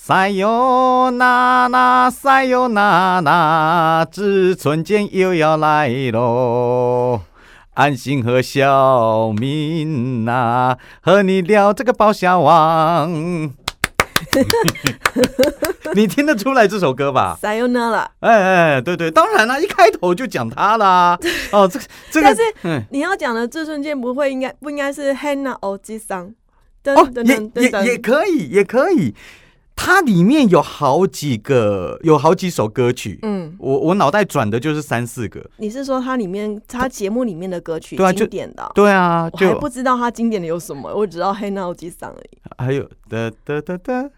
塞哟那那塞哟那那，志春见又要来喽。安心和小明呐、和你聊这个包小王。你听得出来这首歌吧？塞尤那了。哎哎，对对，当然啦，一开头就讲他啦。哦，这这个，但是嗯，你要讲的这瞬间不会应该不应该是 Hannah o j i 桑？噔哦，也也也可以，也可以。它里面有好几个，有好几首歌曲。嗯，我我脑袋转的就是三四个。你是说它里面它节目里面的歌曲对啊经典的哦？对啊，我还不知道它经典的有什么，我只知道 o j i 桑而已。还有哒哒哒哒，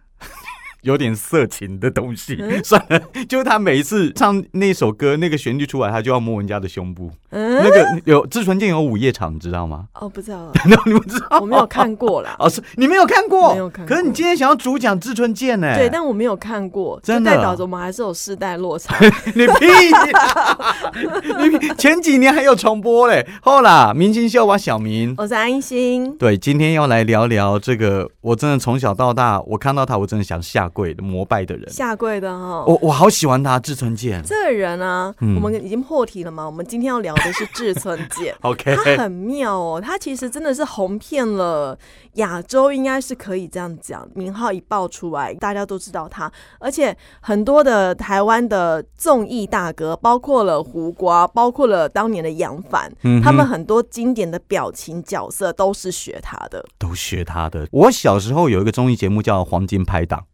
有点色情的东西。嗯 算了，就是他每一次唱那首歌，那个旋律出来，他就要摸人家的胸部。嗯，那个有志纯健有午夜场，你知道吗？哦，不知道，那你们知道？我没有看过啦。哦，是你没有看过？没有看过可是你今天想要主讲志春健呢？对，但我没有看过，就真的代表着我们还是有世代落差。你屁呀！你前几年还有重播嘞。后啦，明星秀吧，小明。我是安心，对，今天要来聊聊这个，我真的从小到大，我看到他，我真的想下跪的膜拜的人。下跪的哈。我我好喜欢他，志村健。这个人啊，嗯。我们已经破题了嘛？我们今天要聊的是志村健 OK，他很妙哦，他其实真的是红遍了亚洲，应该是可以这样讲。名号一爆出来，大家都知道他，而且很多的台湾的综艺大哥，包括了胡瓜，包括了当年的杨凡，嗯他们很多经典的表情角色都是学他的。都学他的。我小时候有一个综艺节目叫《黄金拍档》，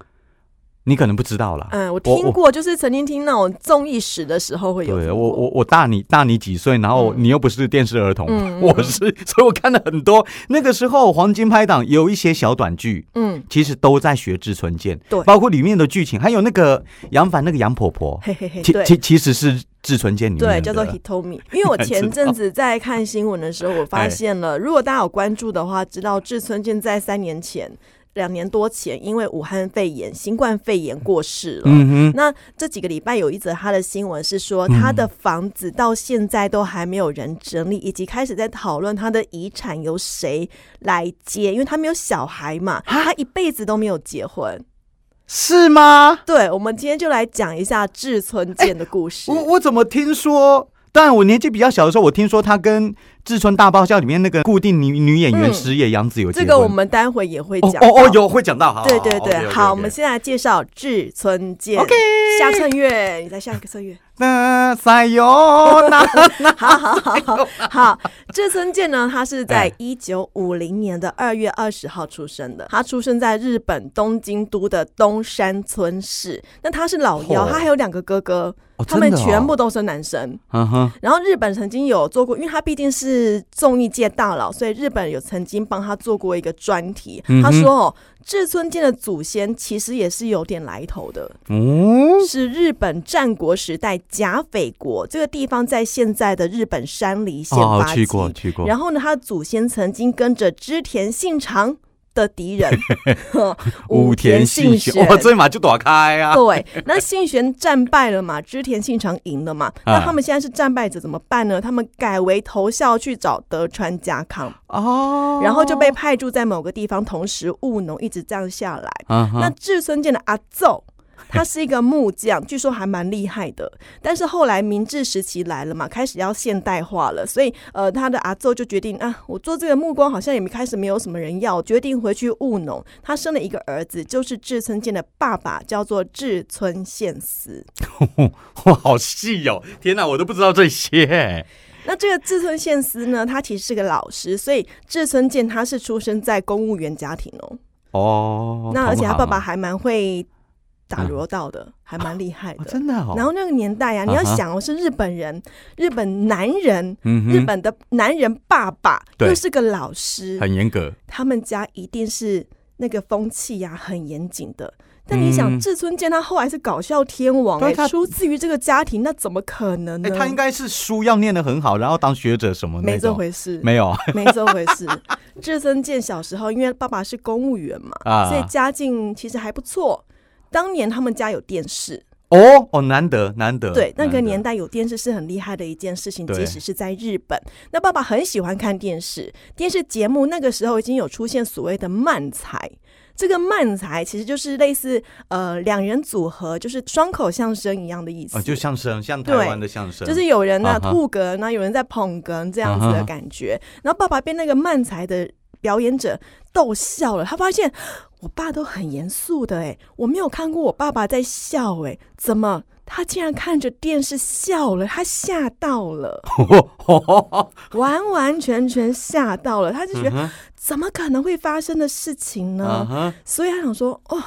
你可能不知道啦。嗯，我我听过，就是曾经听那种综艺史的时候会有对我我我大你大你几岁，然后嗯。你又不是电视儿童，我是，所以我看了很多。那个时候黄金拍档有一些小短剧，嗯，其实都在学志存健，对。包括里面的剧情，还有那个杨凡那个杨婆婆，嘿嘿嘿，其其其实是志存健里面对，叫做 Hitomi。因为我前阵子在看新闻的时候，我发现了，如果大家有关注的话，知道志村健在三年前、两年多前，因为武汉肺炎、新冠肺炎过世了。嗯哼，那这几个礼拜有一则他的新闻是说，他的房子到现在都还没有人整理，以及开始在讨论他的遗产由谁来接，因为他没有小孩嘛，他一辈子都没有结婚。是吗？对，我们今天就来讲一下志村健的故事。我我怎么听说？当然，我年纪比较小的时候，我听说他跟《志村大爆笑》里面那个固定女女演员嗯石野洋子有。这个我们待会也会哦讲到哦哦有会讲到，好，对对对好，我们现在来介绍志村健。OK 下册月，你再下一个册月。那塞哟那好好好好好，志村健呢，他是在哎一九五零年的二月二十号出生的。他出生在日本东京都的东山村市。那他是老幺，嚯他还有两个哥哥，哦他们全部都是男生。嗯哼，然后日本曾经有做过，因为他毕竟是综艺界大佬，所以日本有曾经帮他做过一个专题。嗯他说哦，志村健的祖先其实也是有点来头的，嗯，是日本战国时代甲斐国这个地方，在现在的日本山梨县哦，发迹。去过去过，然后呢，他的祖先曾经跟着织田信长的敌人。武田信玄，哇，这马就躲开啊，对，那信玄战败了嘛，织田信长赢了嘛，那啊他们现在是战败者怎么办呢？他们改为投效去找德川家康，哦，然后就被派驻在某个地方，同时务农，一直这样下来。那志村健的阿奏。他是一个木匠，据说还蛮厉害的。但是后来明治时期来了嘛，开始要现代化了，所以呃，他的阿奏就决定啊，我做这个木工好像也没开始没有什么人要，决定回去务农。他生了一个儿子，就是志村健的爸爸，叫做志村宪司。哇，好细哦！天哪，我都不知道这些。那这个志村宪司呢，他其实是个老师，所以志村健他是出生在公务员家庭哦。哦，那而且他爸爸还蛮会打柔道的，还蛮厉害哦的。真的哦，然后那个年代啊，你要想，哦是日本人，日本男人，嗯日本的男人爸爸又是个老师，很严格，他们家一定是那个风气呀、很严谨的。但你想，嗯志村健他后来是搞笑天王、出自于这个家庭，那怎么可能哎，呢？他应该是书要念得很好，然后当学者什么的没这，回事，没有没这回事。志村健小时候，因为爸爸是公务员嘛，啊所以家境其实还不错。当年他们家有电视，哦哦，难得难得，对，那个年代有电视是很厉害的一件事情，即使是在日本。那爸爸很喜欢看电视，电视节目那个时候已经有出现所谓的漫才。这个慢才其实就是类似呃两人组合，就是双口相声一样的意思。啊，就相声，像台对湾的相声，就是有人呢啊吐哏，然后有人在捧哏这样子的感觉。然后爸爸被那个慢才的表演者逗笑了，他发现我爸都很严肃的哎，我没有看过我爸爸在笑哎，怎么他竟然看着电视笑了？他吓到了，完完全全吓到了，他就觉得、怎么可能会发生的事情呢？所以他想说哦，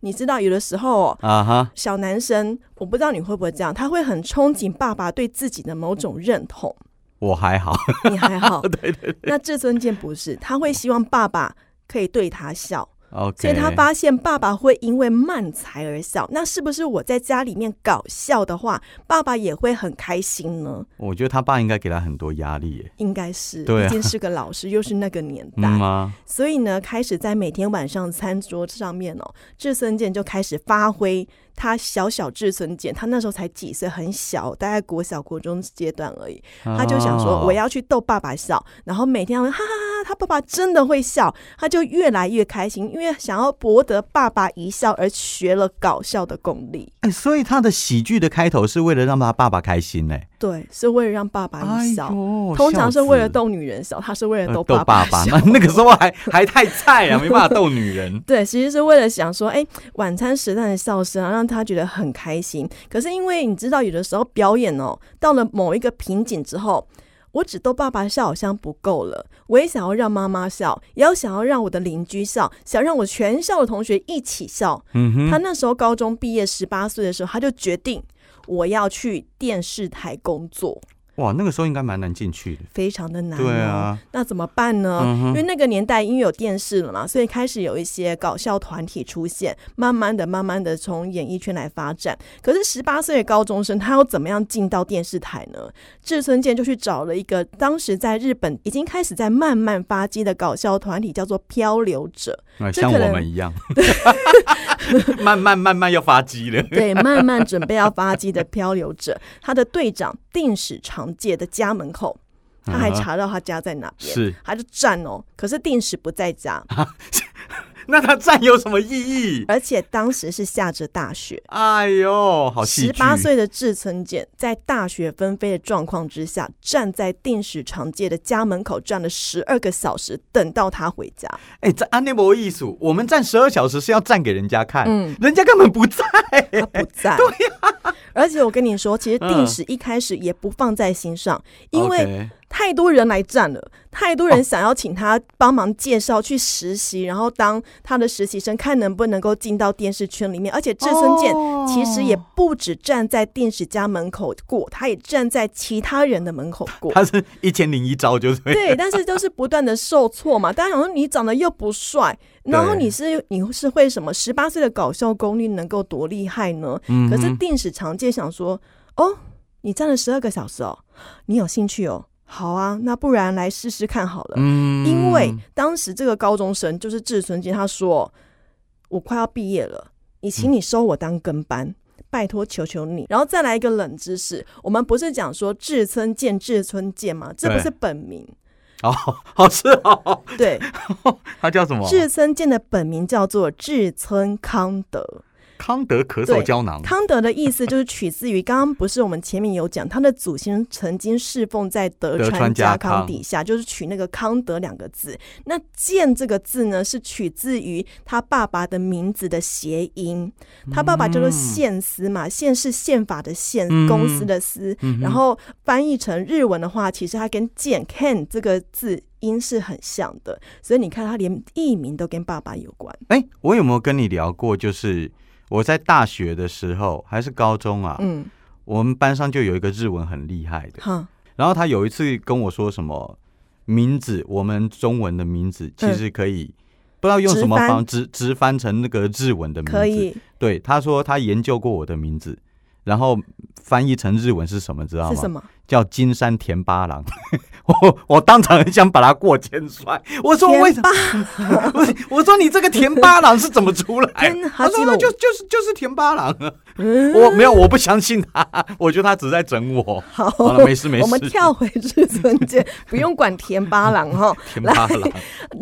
你知道有的时候哦。啊哈，小男生，我不知道你会不会这样，他会很憧憬爸爸对自己的某种认同。我还好，你还好，对对对那志尊健不是，他会希望爸爸可以对他笑所以他发现爸爸会因为慢才而笑。那是不是我在家里面搞笑的话，爸爸也会很开心呢？我觉得他爸应该给他很多压力耶，应该是，对啊毕竟是个老师，又是那个年代？所以呢，开始在每天晚上餐桌上面哦，志森健就开始发挥他小小志森健，他那时候才几岁，很小，大概国小国中阶段而已。他就想说，哦我要去逗爸爸笑，然后每天哈哈哈哈，他爸爸真的会笑，他就越来越开心，因为想要博得爸爸一笑而学了搞笑的功力。哎，所以他的喜剧的开头是为了让他爸爸开心呢。对，是为了让爸爸一笑。哎通常是为了逗女人笑，他是为了呃逗逗爸爸，笑。那 那个时候还还太菜啊，没办法逗女人。对，其实是为了想说，哎、晚餐时段的笑声啊，让他觉得很开心。可是因为你知道，有的时候表演哦，到了某一个瓶颈之后，我只逗爸爸笑好像不够了，我也想要让妈妈笑，也要想要让我的邻居笑，想让我全校的同学一起笑。嗯哼，他那时候高中毕业十八岁的时候，他就决定我要去电视台工作。哇，那个时候应该蛮难进去的。非常的难、哦，对啊，那怎么办呢？嗯因为那个年代因为有电视了嘛，所以开始有一些搞笑团体出现，慢慢的、慢慢的从演艺圈来发展。可是十八岁的高中生，他要怎么样进到电视台呢？志村健就去找了一个当时在日本已经开始在慢慢发迹的搞笑团体，叫做漂流者。啊，像我们一样，慢慢慢慢要发机了。对，慢慢准备要发机的漂流者，他的队长定时长介的家门口。他还查到他家在哪边，是他就站哦。可是定时不在家，那他站有什么意义？而且当时是下着大雪。哎呦，好戏十！八岁的志村健在大雪纷飞的状况之下，站在定时长街的家门口站了十二个小时，等到他回家。哎，这安内博艺术，我们站十二小时是要站给人家看，嗯人家根本不在。他不在。对呀、而且我跟你说，其实定时一开始也不放在心上，因为太多人来站了，太多人想要请他帮忙介绍去实习，然后当他的实习生，看能不能够进到电视圈里面。而且志村健哦其实也不止站在电视家门口过，他也站在其他人的门口过。他是一千零一招，就是对，但是就是不断的受挫嘛。大家想说你长得又不帅，然后你是你是会什么？十八岁的搞笑功力能够多厉害呢？嗯可是定史长介想说，哦，你站了十二个小时哦，你有兴趣哦？好啊，那不然来试试看好了。嗯因为当时这个高中生就是志村健，他说我快要毕业了，你请你收我当跟班。拜托，求求你！然后再来一个冷知识，我们不是讲说志村健、志村健吗？这不是本名，哦，好是哦，对，他叫什么？志村健的本名叫做志村康德。康德咳嗽胶囊。康德的意思就是取自于刚刚不是我们前面有讲，他的祖先曾经侍奉在德德川家康康底下，就是取那个康德两个字。那健这个字呢，是取自于他爸爸的名字的谐音。他爸爸叫做宪司嘛，宪是宪法的宪，嗯公司的司。嗯然后翻译成日文的话，其实它跟健 can 这个字音是很像的，所以你看，他连艺名都跟爸爸有关。哎、我有没有跟你聊过？就是我在大学的时候还是高中啊，嗯，我们班上就有一个日文很厉害的，哈，然后他有一次跟我说什么名字，我们中文的名字其实可以、不知道用什么方直直翻成那个日文的名字。可以对，他说他研究过我的名字，然后翻译成日文是什么？知道吗？是什么？叫金山田八郎。我 我当场很想把他过肩摔。我说为什么？我 我说你这个田八郎是怎么出来？天他说就就是就是田八郎啊。嗯我没有，我不相信他，我觉得他只是在整我。好，好了，没事没事。我们跳回至尊界，不用管田八郎哈。田八郎，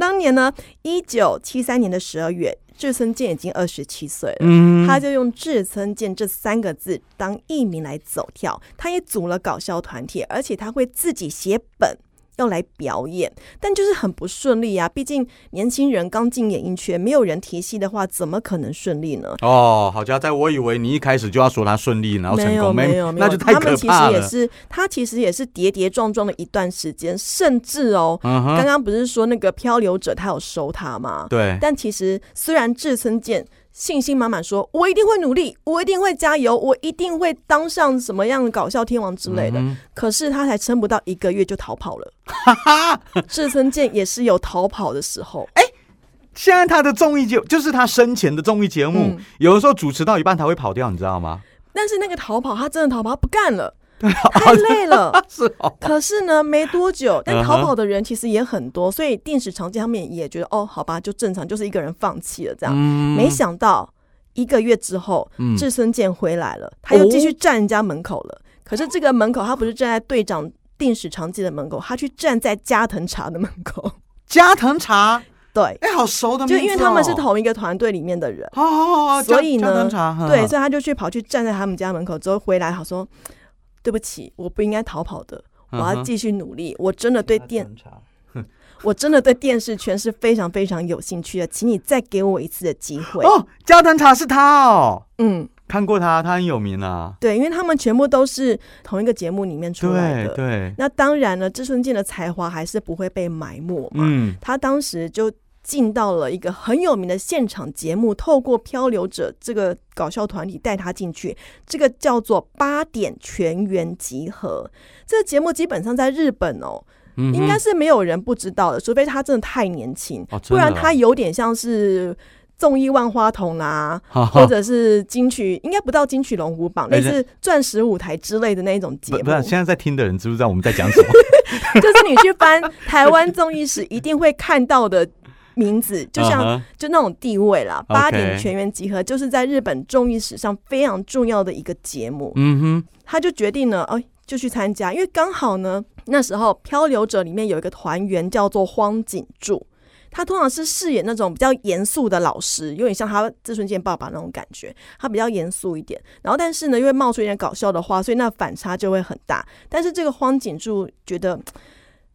当年呢，一九七三年的十二月，志村健已经二十七岁了。嗯，他就用志村健这三个字当艺名来走跳，他也组了搞笑团体，而且他会自己写本要来表演，但就是很不顺利啊。毕竟年轻人刚进演艺圈，没有人提戏的话，怎么可能顺利呢？哦，好家在，我以为你一开始就要说他顺利，然后成没有功，没有没有，那就太可他们其。实也是，他其实也是跌跌撞撞的一段时间，甚至哦，嗯，刚刚不是说那个漂流者他有收他吗？对，但其实虽然志村健信心满满说，我一定会努力，我一定会加油，我一定会当上什么样的搞笑天王之类的，嗯可是他才撑不到一个月就逃跑了。哈哈志村健也是有逃跑的时候，现在他的综艺节就是他生前的综艺节目，嗯。有的时候主持到一半他会跑掉，你知道吗？但是那个逃跑，他真的逃跑，他不干了，太累了。是哦，可是呢，没多久，但逃跑的人其实也很多，所以电视常见他们也觉得，哦，好吧，就正常，就是一个人放弃了这样。嗯没想到一个月之后，嗯志村健回来了，他又继续站人家门口了。可是这个门口，他不是站在队长定时常见的门口，他去站在加藤茶的门口。加藤茶，对，哎，好熟的就因为他们是同一个团队里面的人，好好好好，所以呢对，所以他就去跑去站在他们家门口，之后回来，好说。对不起，我不应该逃跑的，我要继续努力。我真的对电 我真的对电视圈是非常非常有兴趣的，请你再给我一次的机会。哦，加藤茶是他哦，嗯，看过他，他很有名啊。对，因为他们全部都是同一个节目里面出来的。对对，那当然了，志村健的才华还是不会被埋没嘛。嗯，他当时就进到了一个很有名的现场节目，透过漂流者这个搞笑团体带他进去，这个叫做八点全员集合。这个节目基本上在日本哦，嗯应该是没有人不知道的，除非他真的太年轻，不然哦他有点像是。综艺万花筒啦、哈 哈或者是金曲，应该不到金曲龙虎榜，哎类似钻石舞台之类的那一种节目。不不是，现在在听的人知不知道我们在讲什么？就是你去翻台湾综艺史，一定会看到的名字，就像、就那种地位啦。八点全员集合就是在日本综艺史上非常重要的一个节目。嗯哼，他就决定了，哎，就去参加，因为刚好呢，那时候漂流者里面有一个团员叫做荒井柱。他通常是饰演那种比较严肃的老师，有点像他自尊健爸爸那种感觉。他比较严肃一点，然后但是呢，因为冒出一点搞笑的话，所以那反差就会很大。但是这个荒井柱觉得，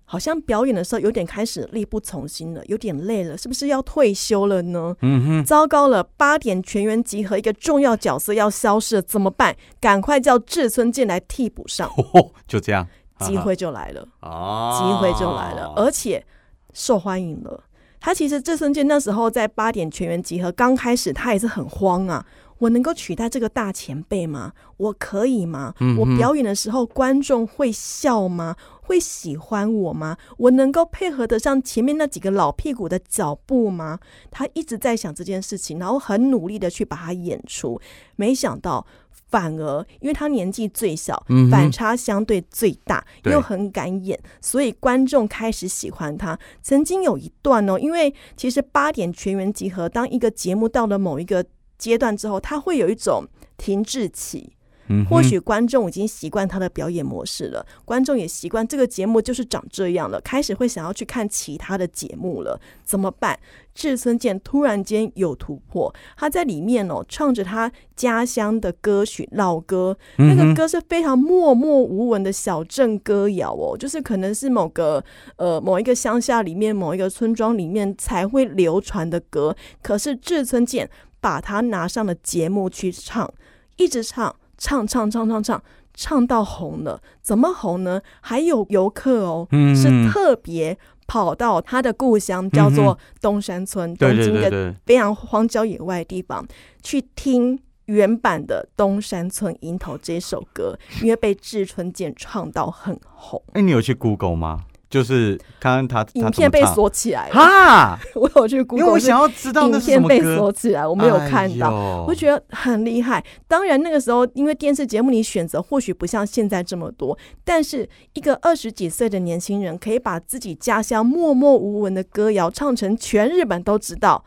好像表演的时候有点开始力不从心了，有点累了，是不是要退休了呢？嗯哼，糟糕了，八点全员集合，一个重要角色要消失了，怎么办？赶快叫志村健来替补上，哦，就这样，机会就来了，哦，机会就来了，而且受欢迎了。他其实志村健那时候在八点全员集合刚开始，他也是很慌啊。我能够取代这个大前辈吗？我可以吗？嗯我表演的时候，观众会笑吗？会喜欢我吗？我能够配合得上前面那几个老屁股的脚步吗？他一直在想这件事情，然后很努力的去把它演出。没想到，反而因为他年纪最小，嗯反差相对最大，对又很敢演，所以观众开始喜欢他。曾经有一段哦，因为其实八点全员集合，当一个节目到了某一个阶段之后，他会有一种停滞期。嗯或许观众已经习惯他的表演模式了，观众也习惯这个节目就是长这样了，开始会想要去看其他的节目了。怎么办？志村健突然间有突破，他在里面哦唱着他家乡的歌曲老歌，那个歌是非常默默无闻的小镇歌谣哦，就是可能是某个呃某一个乡下里面某一个村庄里面才会流传的歌，可是志村健把它拿上了节目去唱，一直唱。唱唱唱唱唱，唱到红了。怎么红呢？还有游客哦，嗯是特别跑到他的故乡，叫做东山村，东京的非常荒郊野外的地方，去听原版的《东山村樱桃》这首歌，因为被志村健唱到很红，哎，你有去 Google 吗？就是看看他他影片被锁起来了。哈，我有去因为我想要知道那影片被锁起来，我没有看到。到我觉得很厉害。当然，那个时候因为电视节目你选择或许不像现在这么多，但是一个二十几岁的年轻人可以把自己家乡默默无闻的歌谣唱成全日本都知道，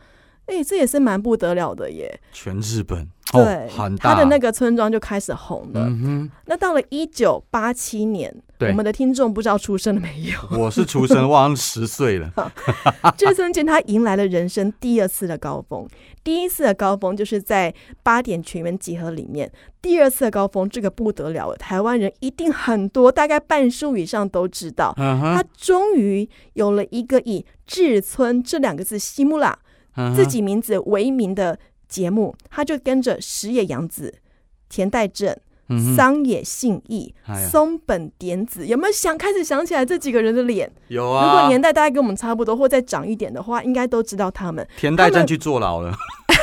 哎，这也是蛮不得了的耶。全日本，哦对，很大他的那个村庄就开始红了。嗯那到了一九八七年，我们的听众不知道出生了没有？我是出生，我好像十岁了。志村健他迎来了人生第二次的高峰，第一次的高峰就是在八点全员集合里面，第二次的高峰这个不得了了，台湾人一定很多，大概半数以上都知道，嗯他，终于有了一个以志村这两个字西木拉嗯哼自己名字为名的节目，他就跟着石野洋子、田代正。桑野信义哎、松本典子，有没有想开始想起来这几个人的脸？有啊。如果年代大概跟我们差不多，或再长一点的话，应该都知道他们。田代正去坐牢了，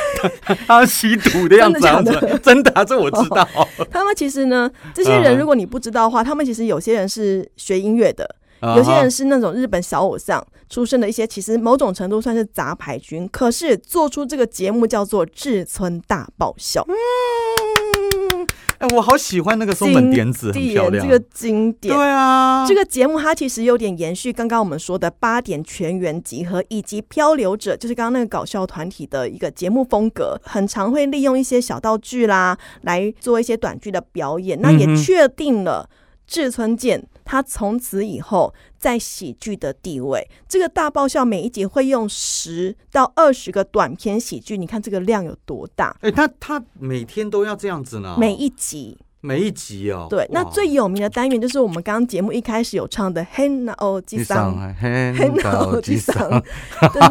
他吸毒的样子啊，真的假的真的啊，这我知道。他们其实呢，这些人嗯如果你不知道的话，他们其实有些人是学音乐的，啊有些人是那种日本小偶像出身的一些，其实某种程度算是杂牌军。可是做出这个节目叫做志村大爆笑，嗯，哎，我好喜欢那个松本典子，很漂亮。这个经典。对啊，这个节目它其实有点延续刚刚我们说的八点全员集合以及漂流者，就是刚刚那个搞笑团体的一个节目风格，很常会利用一些小道具啦来做一些短剧的表演。那也确定了志村健他从此以后在喜剧的地位。这个大爆笑每一集会用十到二十个短篇喜剧，你看这个量有多大？哎，他他每天都要这样子呢，每一集每一集哦。对，那最有名的单元就是我们刚刚节目一开始有唱的《黑 那哦吉你桑》。上很很高脑机级上上的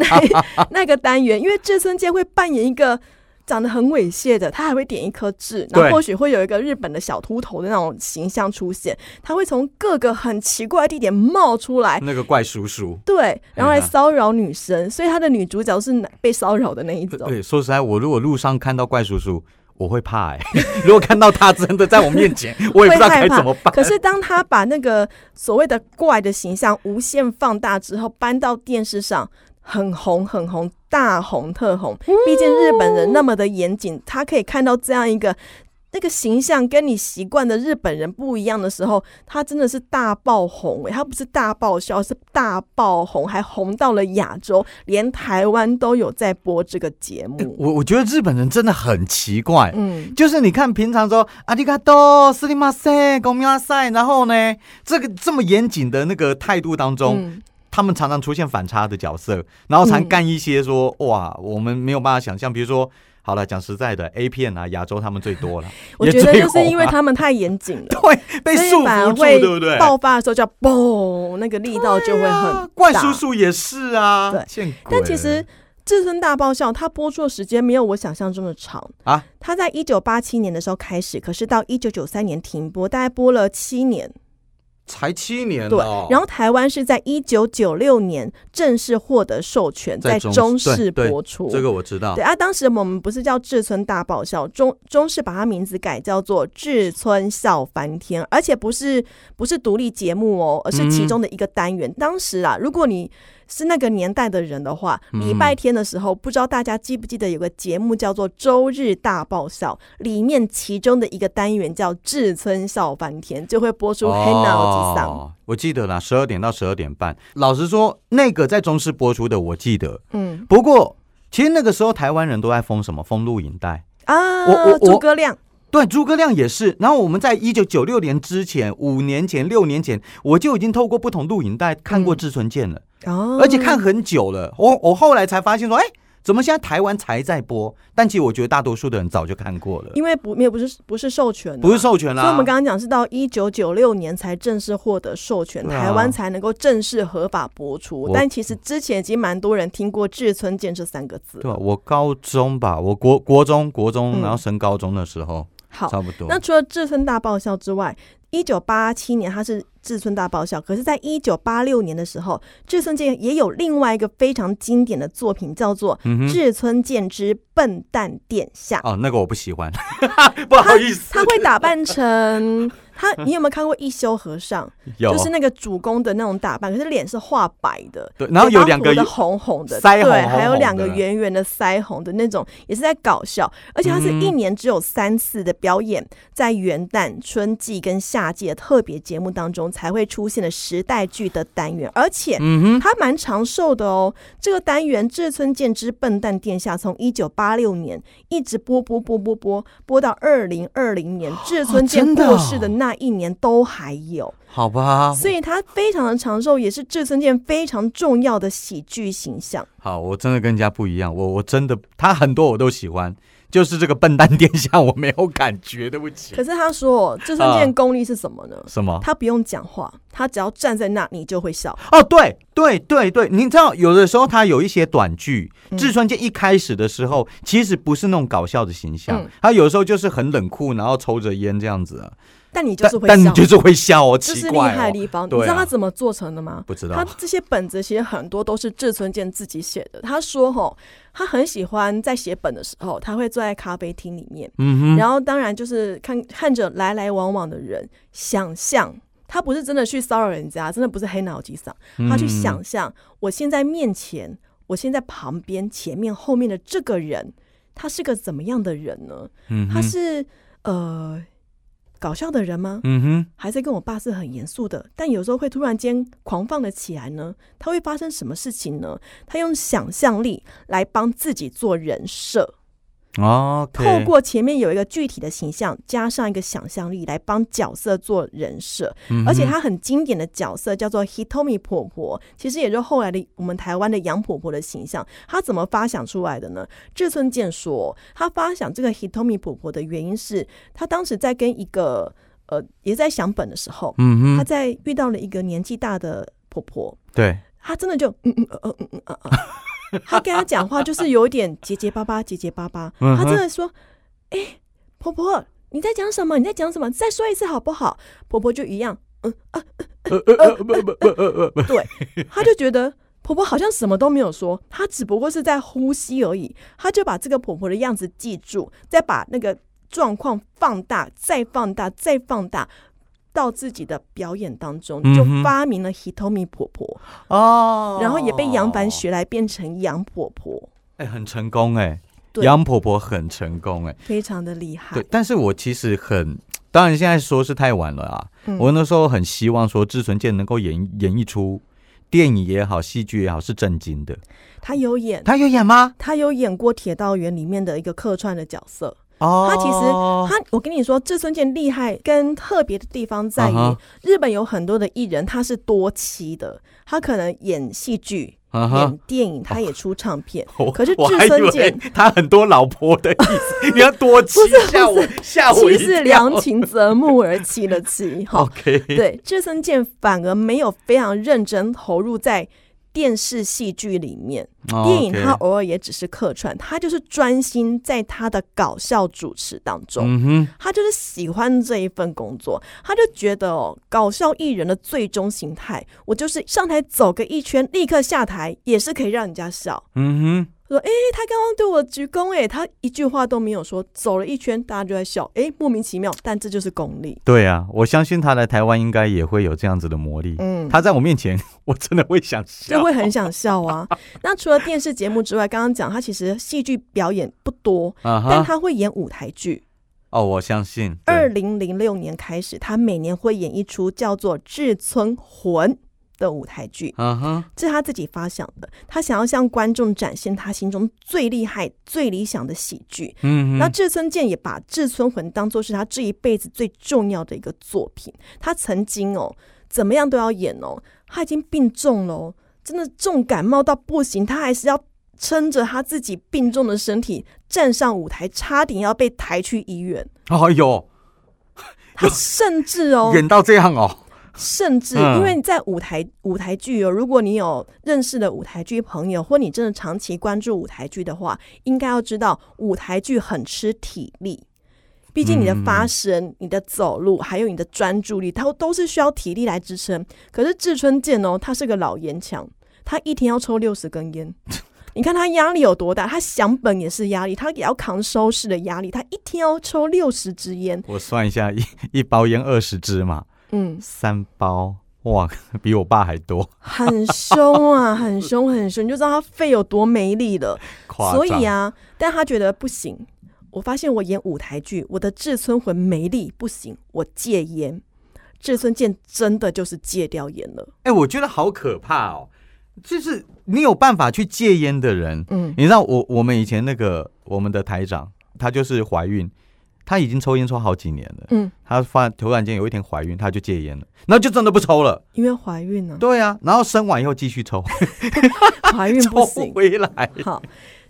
那那个单元，因为志村健会扮演一个长得很猥亵的，他还会点一颗痣，然后或许会有一个日本的小秃头的那种形象出现，他会从各个很奇怪的地点冒出来。那个怪叔叔。对，然后来骚扰女生，所以他的女主角是被骚扰的那一种。对，说实在，我如果路上看到怪叔叔，我会怕哎。如果看到他真的在我面前，我也不知道该怎么办。可是当他把那个所谓的怪的形象无限放大之后，搬到电视上，很红很红，大红特红。毕竟日本人那么的严谨，他可以看到这样一个。那个形象跟你习惯的日本人不一样的时候，他真的是大爆红诶、他不是大爆笑，是大爆红，还红到了亚洲，连台湾都有在播这个节目。我我觉得日本人真的很奇怪，嗯，就是你看平常说阿里嘎多、斯里马塞、公米亚塞，然后呢，这个这么严谨的那个态度当中，嗯他们常常出现反差的角色，然后常嗯干一些说、哇，我们没有办法想象，比如说。好了，讲实在的，A 片啊，亚洲他们最多了，我觉得就是因为他们太严谨了。对被束缚住，对不对？爆发的时候叫嘣，那个力道就会很大。怪叔叔也是啊，对但其实《至尊大爆笑》它播出的时间没有我想象中的长啊。它在一九八七年的时候开始，可是到一九九三年停播，大概播了七年。才七年对哦，，然后台湾是在一九九六年正式获得授权，在在中中视播出。这个我知道对，啊，当时我们不是叫志村大爆笑，中中视把它名字改叫做志村笑翻天，而且不是不是独立节目哦，而是其中的一个单元。当时啊，如果你是那个年代的人的话，嗯礼拜天的时候，不知道大家记不记得有个节目叫做《周日大爆笑》，里面其中的一个单元叫志村笑翻天，就会播出黑脑机上。哦，我记得啦，十二点到十二点半。老实说，那个在中视播出的，我记得。嗯不过，其实那个时候台湾人都在封什么？封录影带。啊，我我我诸葛亮，对，诸葛亮也是。然后我们在一九九六年之前，五年前、六年前，我就已经透过不同录影带看过嗯志村健了，哦，而且看很久了。我我后来才发现说，哎，怎么现在台湾才在播？但其实我觉得大多数的人早就看过了，因为不没有不是不是授权不是授权啦。所以我们刚刚讲是到一九九六年才正式获得授权，啊台湾才能够正式合法播出。但其实之前已经蛮多人听过“志村健”这三个字对吧？了。我高中吧，我国国中国中，嗯然后升高中的时候，好，差不多。那除了志村大爆笑之外，一九八七年他是志村大爆笑，可是在一九八六年的时候，志村健也有另外一个非常经典的作品，叫做志村健之笨蛋殿下》。哦，那个我不喜欢，不好意思。他会打扮成他，你有没有看过一休和尚？有，就是那个主公的那种打扮，可是脸是画白的，对，然后有两个的红红的腮红，对，还有两个圆圆的腮红的那种，也是在搞笑。而且他是一年只有三次的表演，在元旦、春季跟夏季的特别节目当中才会出现的时代剧的单元，而且他蛮长寿的哦。这个单元《志村健之笨蛋殿下》从一九八六年一直播播播播播播到二零二零年，志村健过世的那一年都还有。好吧，所以他非常的长寿，也是志村健非常重要的喜剧形象。好，我真的跟人家不一样，我我真的他很多我都喜欢，就是这个笨蛋殿下我没有感觉，对不起。可是他说志村健功力是什么呢？什么？他不用讲话，他只要站在那，你就会笑。哦，对对对对，你知道有的时候他有一些短剧，志村健一开始的时候其实不是那种搞笑的形象，他有时候就是很冷酷，然后抽着烟这样子。但你就是会，但你就是会笑哦，这是厉害的地方。你知道他怎么做成的吗？不知道。他这些本子其实很多都是志村健自己写的。他说：“吼，他很喜欢在写本的时候，他会坐在咖啡厅里面，嗯然后当然就是看看着来来往往的人，想象他不是真的去骚扰人家，真的不是黑脑机上，他去想象我现在面前，我现在旁边、前面、后面的这个人，他是个怎么样的人呢？嗯，他是呃。”搞笑的人吗？嗯哼，还是跟我爸是很严肃的，但有时候会突然间狂放了起来呢？他会发生什么事情呢？他用想象力来帮自己做人设。哦，透过前面有一个具体的形象，加上一个想象力来帮角色做人设，而且他很经典的角色叫做 Hitomi 婆婆，其实也就后来的我们台湾的杨婆婆的形象。她怎么发想出来的呢？志村健说，他发想这个 Hitomi 婆婆的原因是他当时在跟一个呃，也在想本的时候，嗯哼，他在遇到了一个年纪大的婆婆，对，他真的就嗯嗯嗯嗯嗯嗯。他跟他讲话就是有点结结巴巴，结结巴巴。他真的说：“哎，婆婆，你在讲什么？你在讲什么？再说一次好不好？”婆婆就一样，嗯啊，对，他就觉得婆婆好像什么都没有说，她只不过是在呼吸而已。他就把这个婆婆的样子记住，再把那个状况放大，再放大，再放大。到自己的表演当中，就发明了 Hitomi 婆婆哦，然后也被杨凡学来变成杨婆婆，哎，很成功哎，杨婆婆很成功哎，非常的厉害。对，但是我其实很，当然现在说是太晚了啊。我那时候很希望说志存健能够演演绎出电影也好，戏剧也好，是震惊的。他有演，他有演吗？他有演过《铁道员》里面的一个客串的角色。他其实他，我跟你说，志村健厉害跟特别的地方在于，日本有很多的艺人他是多妻的，他可能演戏剧、演电影，他也出唱片。可是志村健他很多老婆的意思，你要多妻吓我吓我妻是良禽择木而栖的妻。OK，对，志村健反而没有非常认真投入在。电视戏剧里面，电影他偶尔也只是客串，他就是专心在他的搞笑主持当中，他就是喜欢这一份工作，他就觉得哦，搞笑艺人的最终形态，我就是上台走个一圈，立刻下台，也是可以让人家笑。嗯哼。说：“哎，他刚刚对我鞠躬，哎，他一句话都没有说，走了一圈，大家就在笑，哎，莫名其妙，但这就是功力。对啊，我相信他来台湾应该也会有这样子的魔力。嗯，他在我面前，我真的会想笑，就会很想笑啊。那除了电视节目之外，刚刚讲他其实戏剧表演不多，但他会演舞台剧。哦，我相信。二零零六年开始，他每年会演一出叫做《志村魂》。”的舞台剧，嗯哼，这是他自己发想的。他想要向观众展现他心中最厉害、最理想的喜剧。嗯，那志村健也把《志村魂》当做是他这一辈子最重要的一个作品。他曾经哦，怎么样都要演哦。他已经病重了，真的重感冒到不行，他还是要撑着他自己病重的身体站上舞台，差点要被抬去医院。哎呦，他甚至哦，演到这样哦。甚至，因为在舞台舞台剧哦，如果你有认识的舞台剧朋友，或你真的长期关注舞台剧的话，应该要知道舞台剧很吃体力。毕竟你的发声、你的走路，还有你的专注力，它都是需要体力来支撑。可是志春健哦，他是个老烟枪，他一天要抽六十根烟。你看他压力有多大？他想本也是压力，他也要扛收视的压力。他一天要抽六十支烟，我算一下，一一包烟二十支嘛，嗯，三包，哇，比我爸还多，很凶啊，很凶很凶，你就知道他肺有多没力了。所以啊，但他觉得不行。我发现我演舞台剧，我的至尊魂没力，不行，我戒烟。至尊剑真的就是戒掉烟了。哎、我觉得好可怕哦！就是你有办法去戒烟的人，嗯，你知道我我们以前那个我们的台长，她就是怀孕，她已经抽烟抽好几年了，嗯，他发突然间有一天怀孕，他就戒烟了，然后就真的不抽了。因为怀孕了、对啊，然后生完以后继续抽，怀孕不抽行。回来。好，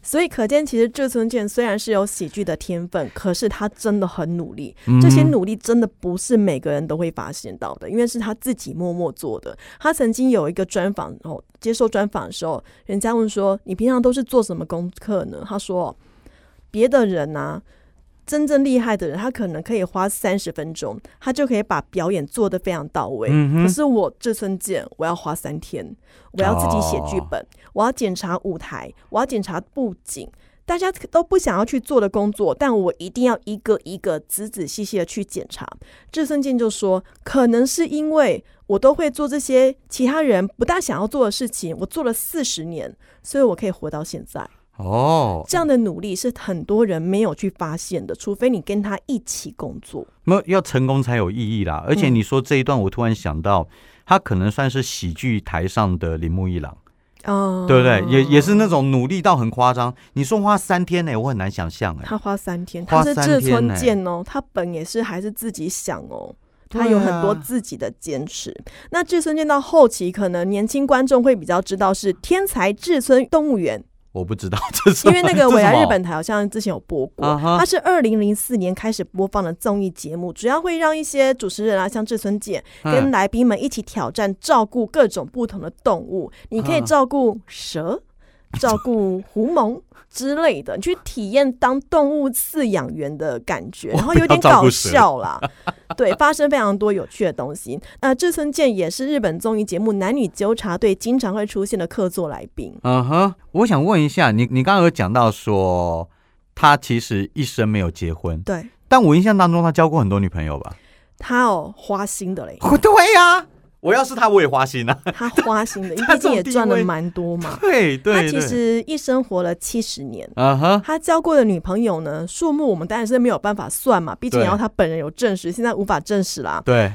所以可见，其实志村健虽然是有喜剧的天分，可是他真的很努力。这些嗯努力真的不是每个人都会发现到的，因为是他自己默默做的。他曾经有一个专访，哦，接受专访的时候，人家问说：“你平常都是做什么功课呢？”他说：“别的人啊。”真正厉害的人，他可能可以花三十分钟，他就可以把表演做得非常到位。嗯可是我这村健，我要花三天，我要自己写剧本，我要检查舞台，我要检查布景，大家都不想要去做的工作，但我一定要一个一个仔仔细细的去检查。这村健就说，可能是因为我都会做这些其他人不大想要做的事情，我做了四十年，所以我可以活到现在。哦，这样的努力是很多人没有去发现的，除非你跟他一起工作。没有要成功才有意义啦。而且嗯你说这一段，我突然想到，他可能算是喜剧台上的铃木一郎，哦、对不对？也也是那种努力到很夸张。你说花三天呢、我很难想象哎、他花三天，花他是志村健哦，他本也是还是自己想哦。他有很多自己的坚持。那志村健到后期，可能年轻观众会比较知道是天才志村动物园，我不知道这是因为那个未来日本台好像之前有播过，它是二零零四年开始播放的综艺节目，主要会让一些主持人啊，像志村健跟嗯。来宾们一起挑战照顾各种不同的动物。你可以啊照顾蛇、照顾狐獴之类的，你去体验当动物饲养员的感觉，然后有点搞笑啦。对，发生非常多有趣的东西。那志村健也是日本综艺节目《男女纠察队》经常会出现的客座来宾。嗯哼，我想问一下，你你刚刚有讲到说他其实一生没有结婚，对但我印象当中他交过很多女朋友吧？他哦，花心的嘞。对呀、我要是他我也花心啊。他花心的，因为他毕竟也赚了蛮多嘛。对对他，其实一生活了七十年，啊哈，他交过的女朋友呢，数目我们当然是没有办法算嘛，毕竟对也要他本人有证实，现在无法证实啦。对，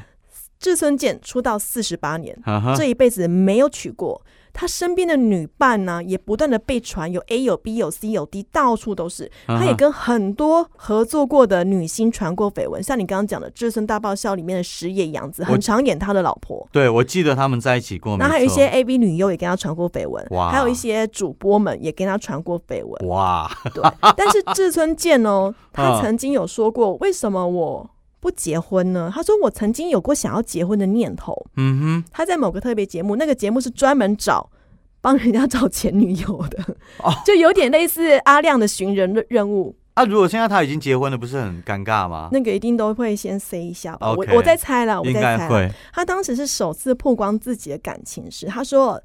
志村健出道四十八年，这一辈子没有娶过。他身边的女伴呢，也不断的被传有 A 有 B 有 C 有 D，到处都是。他也跟很多合作过的女星传过绯闻，像你刚刚讲的《志村大爆笑》里面的石野洋子，很常演他的老婆。对我记得他们在一起过，那还有一些 A B 女优也跟他传过绯闻，哇还有一些主播们也跟他传过绯闻。哇，对，但是志村健哦，他嗯曾经有说过，为什么我不结婚呢？他说我曾经有过想要结婚的念头。嗯哼，他在某个特别节目，那个节目是专门找帮人家找前女友的，哦 就有点类似阿亮的寻人任任务。啊，如果现在他已经结婚了，不是很尴尬吗？那个一定都会先 say 一下吧。我我在猜了，我应在猜他当时是首次曝光自己的感情史，他说。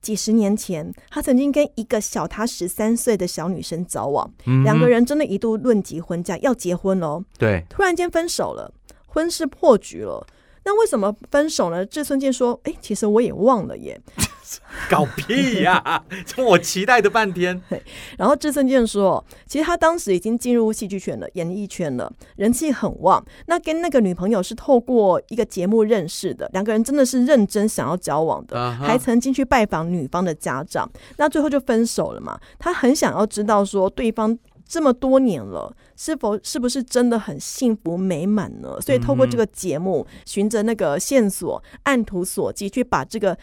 几十年前，他曾经跟一个小他十三岁的小女生交往，两个人真的一度论及婚嫁，要结婚喽。对，突然间分手了，婚事破局了。那为什么分手呢？志村健说：“哎、其实我也忘了耶。搞屁呀、我期待的半天。”然后志森健说：“其实他当时已经进入戏剧圈了，演艺圈了，人气很旺。那跟那个女朋友是透过一个节目认识的，两个人真的是认真想要交往的还曾经去拜访女方的家长。那最后就分手了嘛。他很想要知道说对方。”这么多年了，是否是不是真的很幸福美满呢？所以透过这个节目，循着那个线索，按图索骥去把这个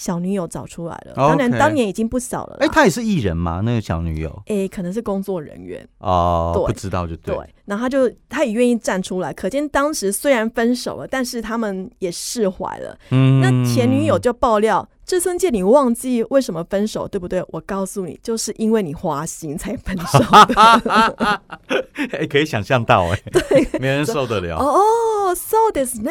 小女友找出来了。当然，当年已经不少了啦。哎、他也是艺人吗？那个小女友诶，可能是工作人员，哦，不知道就对。对，然后他就他也愿意站出来，可见当时虽然分手了，但是他们也释怀了。嗯那前女友就爆料，志村健，你忘记为什么分手，对不对？我告诉你，就是因为你花心才分手的。哎、可以想象到哎、对，没人受得了。哦，哦，so this 呢，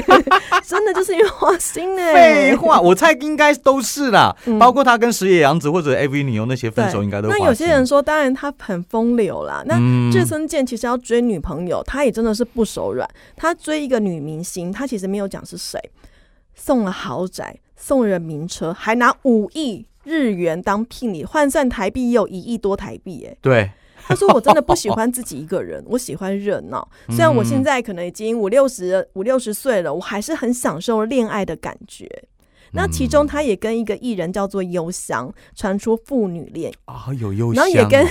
真的就是因为花心呢。废话，我猜应该都是啦，嗯包括他跟石野洋子或者 AV 女优那些分手，对应该都那有些人说，当然他很风流啦。那嗯志村健其实要追女朋友，他也真的是不手软。他追一个女明星，他其实没有讲是谁，送了豪宅，送人名车，还拿五亿日元当聘礼，换算台币也有一亿多台币。哎，对，他说我真的不喜欢自己一个人，我喜欢热闹。虽然我现在可能已经五六十五六十岁了，我还是很享受恋爱的感觉。那其中，他也跟一个艺人叫做幽香传出父女恋，啊，有忧然后也跟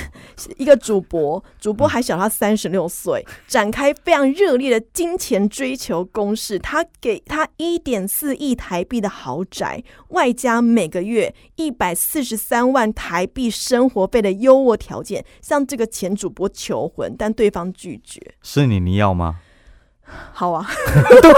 一个主播，主播还小他三十六岁，展开非常热烈的金钱追求攻势。他给他一点四亿台币的豪宅，外加每个月一百四十三万台币生活费的优渥条件，向这个前主播求婚，但对方拒绝。是你，你要吗？好啊，对，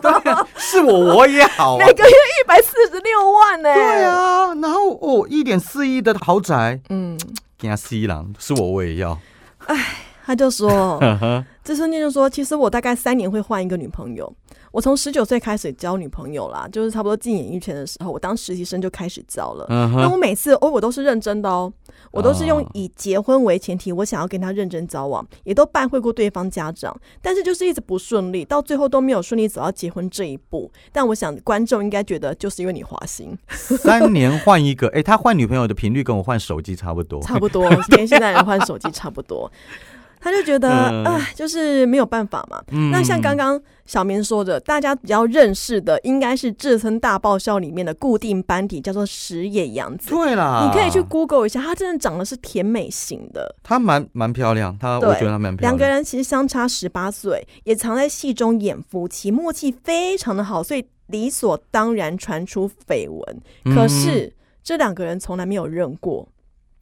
对是我，我也好啊每。个月一百四十六万呢、对，啊，然后哦，一点四亿的豪宅，嗯，给他西郎，是我我也要。哎他就说。这瞬间就说，其实我大概三年会换一个女朋友。我从十九岁开始交女朋友啦，就是差不多进演艺圈的时候，我当实习生就开始交了。那我每次哦，我都是认真的哦，我都是用哦以结婚为前提，我想要跟他认真交往，也都拜会过对方家长，但是就是一直不顺利，到最后都没有顺利走到结婚这一步。但我想观众应该觉得，就是因为你花心，三年换一个，哎，他换女朋友的频率跟我换手机差不多。差不多 跟现在人换手机差不多。他就觉得，嗯哎、就是没有办法嘛。嗯那像刚刚小明说的，大家比较认识的应该是《志村大爆笑》里面的固定班底，叫做石野洋子。对啦，你可以去 Google 一下，她真的长得是甜美型的。她蛮蛮漂亮，她我觉得她蛮漂亮。两个人其实相差十八岁，也常在戏中演夫妻，默契非常的好，所以理所当然传出绯闻。嗯可是这两个人从来没有认过，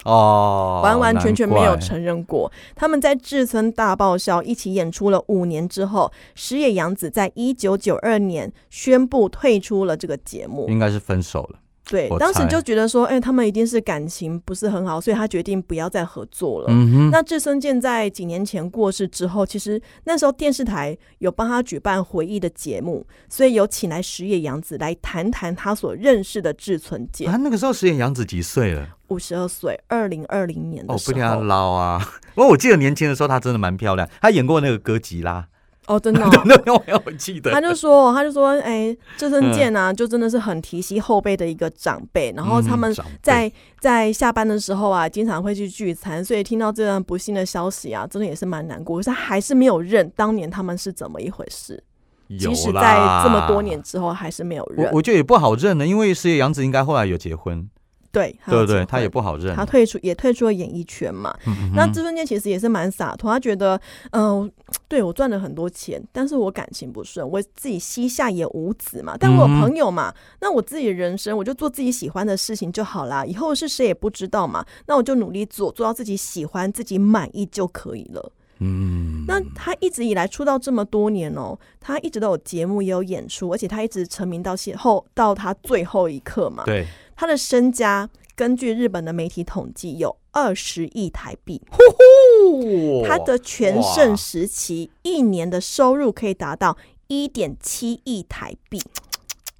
哦，完完全全没有承认过。他们在志村大爆笑一起演出了五年之后，石野洋子在一九九二年宣布退出了这个节目。应该是分手了。我，对当时就觉得说，哎、他们一定是感情不是很好，所以他决定不要再合作了。嗯哼，那志村健在几年前过世之后，其实那时候电视台有帮他举办回忆的节目，所以有请来石野洋子来谈谈他所认识的志村健。啊，那个时候石野洋子几岁了？五十二岁，二零二零年哦的，时不要候。老啊！不过我记得年轻的时候她真的蛮漂亮，她演过那个歌吉拉，哦，真的哦、那个我有记得。他就说，他就说，哎、志村健啊，就真的是很提携后辈的一个长辈。然后他们嗯在在下班的时候啊，经常会去聚餐，所以听到这段不幸的消息啊，真的也是蛮难过。可是他还是没有认当年他们是怎么一回事，有即使在这么多年，之后，还是没有认。我我觉得也不好认呢，因为石野洋子应该后来有结婚，对对对？他也不好认。他退出也退出了演艺圈嘛。嗯那志村健其实也是蛮洒脱，他觉得，嗯、对我赚了很多钱，但是我感情不顺，我自己膝下也无子嘛，但我有朋友嘛，那我自己的人生我就做自己喜欢的事情就好啦，以后是谁也不知道嘛，那我就努力做，做到自己喜欢、自己满意就可以了。嗯，那他一直以来出道这么多年哦，他一直都有节目也有演出，而且他一直成名到现后到他最后一刻嘛，对，他的身家根据日本的媒体统计有二十亿台币。他的全盛时期一年的收入可以达到一点七亿台币，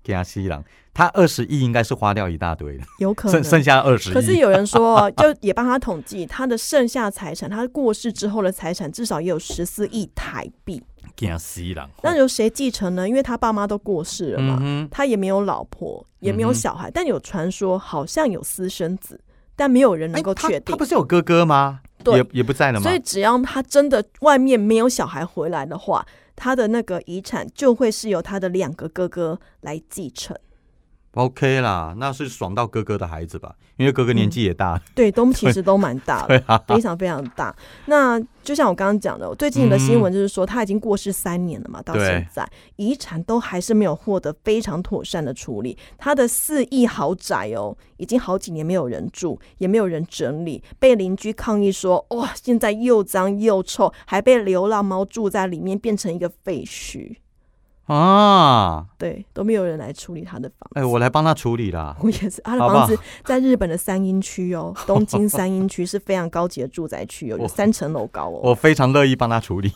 给他西郎，他二十亿应该是花掉一大堆的，有可能。剩剩下二十亿。可是有人说，就也帮他统计，他的剩下财产，他过世之后的财产至少也有十四亿台币。给他西郎，那由谁继承呢？因为他爸妈都过世了嘛，嗯他也没有老婆，也没有小孩，但有传说好像有私生子，但没有人能够确定他。不是有哥哥吗？对也也不在了吗所以？只要他真的外面没有小孩回来的话，他的那个遗产就会是由他的两个哥哥来继承。OK 啦，那是爽到哥哥的孩子吧？因为哥哥年纪也大了。对，都其实都蛮大的，对啊，非常非常大。那就像我刚刚讲的，最近的新闻就是说他已经过世三年了嘛，到现在遗产都还是没有获得非常妥善的处理。他的四亿豪宅哦，已经好几年没有人住，也没有人整理，被邻居抗议说，哇，现在又脏又臭，还被流浪猫住在里面，变成一个废墟。啊，对，都没有人来处理他的房子。哎，我来帮他处理啦。我也是，他的好不好房子在日本的三鹰区哦，东京三鹰区是非常高级的住宅区哦，有三层楼高哦。我非常乐意帮他处理，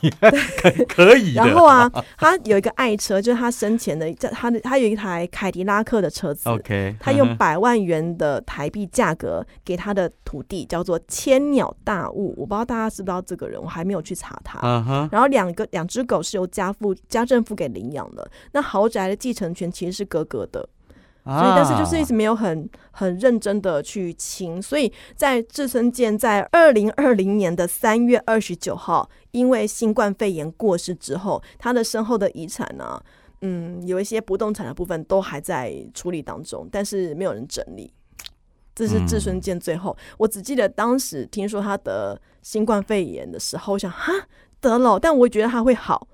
可 可以的。然后啊，他有一个爱车，就是他生前的，在他的他有一台凯迪拉克的车子。，OK，他用百万元的台币价格给他的土地，叫做千鸟大物。我不知道大家知不知道这个人，我还没有去查他。嗯哼，然后两个两只狗是由家父家政府给领养的，那豪宅的继承权其实是哥哥的，所以但是就是一直啊没有很很认真的去清，所以在志村健在二零二零年的三月二十九号，因为新冠肺炎过世之后，他的身后的遗产呢、嗯，有一些不动产的部分都还在处理当中，但是没有人整理。这是志村健最后，我只记得当时听说他得新冠肺炎的时候，我想哈得了，但我觉得他会好。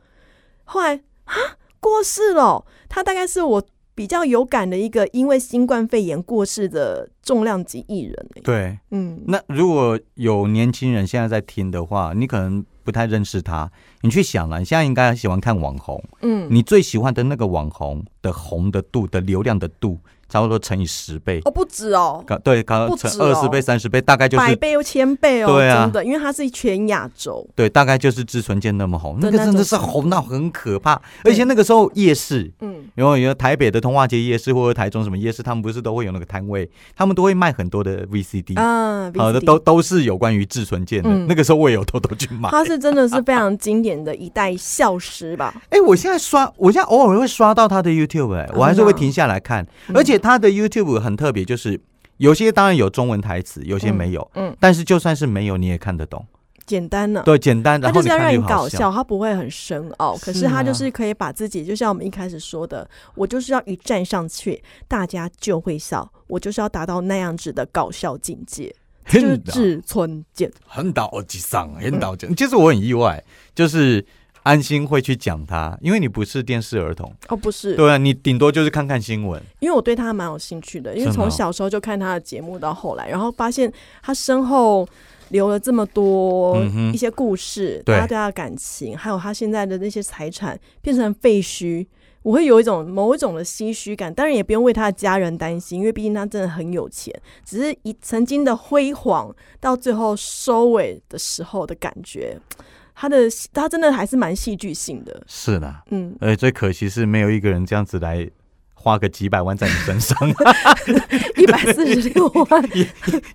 后来哈过世了，他大概是我比较有感的一个因为新冠肺炎过世的重量级艺人、欸、对。嗯，那如果有年轻人现在在听的话，你可能不太认识他，你去想了，你现在应该喜欢看网红，嗯，你最喜欢的那个网红的红的度的流量的度，差不多乘以十倍，哦不止哦，搞对，搞乘不止哦。二十倍、三十倍，大概就是百倍又千倍哦，对啊。真的，因为它是全亚洲，对，大概就是志存健那么红，那个真的是红到很可怕，而且那个时候夜市。嗯，因为有台北的通化街夜市或者台中什么夜市，他们不是都会有那个摊位，他们都会卖很多的 VCD，、啊，好的都都是有关于志存健的。嗯。那个时候我也有偷偷去买。它是真的是非常经典的一代笑师吧？哎、我现在刷，我现在偶尔会刷到他的 YouTube，哎、我还是会停下来看。嗯。而且他的 YouTube 很特别，就是有些当然有中文台词，有些没有，嗯，但是就算是没有，你也看得懂。简单呢。对，简单，他然后就是要让你搞笑，他不会很深奥，可是是他就啊是可以把自己，就像我们一开始说的，我就是要一站上去，大家就会笑，我就是要达到那样子的搞笑境界，就是很倒志村健。很倒机上，很倒机。其实我很意外，就是安心会去讲他，因为你不是电视儿童，哦，不是，对啊，你顶多就是看看新闻。因为我对他蛮有兴趣的，因为从小时候就看他的节目到后来，然后发现他身后留了这么多一些故事，对大家对他的感情，还有他现在的那些财产变成废墟。我会有一种某一种的唏嘘感，当然也不用为他的家人担心，因为毕竟他真的很有钱。只是以曾经的辉煌到最后收尾的时候的感觉，他的他真的还是蛮戏剧性的。是的，嗯，呃，最可惜是没有一个人这样子来花个几百万在你身上，一百四十六万 也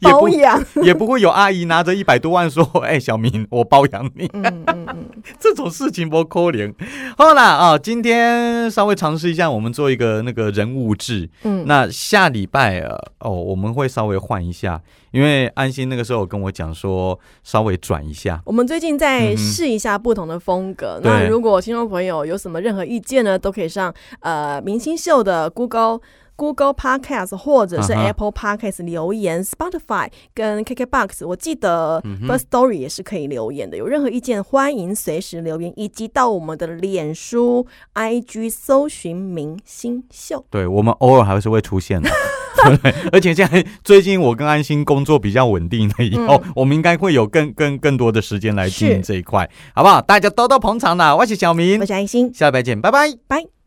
包不养，也不会有阿姨拿着一百多万说：“哎、小明，我包养你。嗯嗯嗯。”这种事情不可怜。好啦，啊，今天稍微尝试一下，我们做一个那个人物志。嗯，那下礼拜呃哦，我们会稍微换一下，因为安心那个时候有跟我讲说稍微转一下。我们最近在试一下不同的风格。对那如果听众朋友有什么任何意见呢，都可以上呃明星秀的 Google。Google Podcast 或者是 Apple Podcast 留言、Spotify 跟 KKBox，我记得 First Story 也是可以留言的。有任何意见，欢迎随时留言，以及到我们的脸书、IG 搜寻明星秀。对我们偶尔还是会出现的。对，而且现在最近我跟安心工作比较稳定了，以后、嗯我们应该会有更更更多的时间来经营这一块，好不好？大家多多捧场啦！我是小明我，是安心，下礼拜见，拜拜。拜。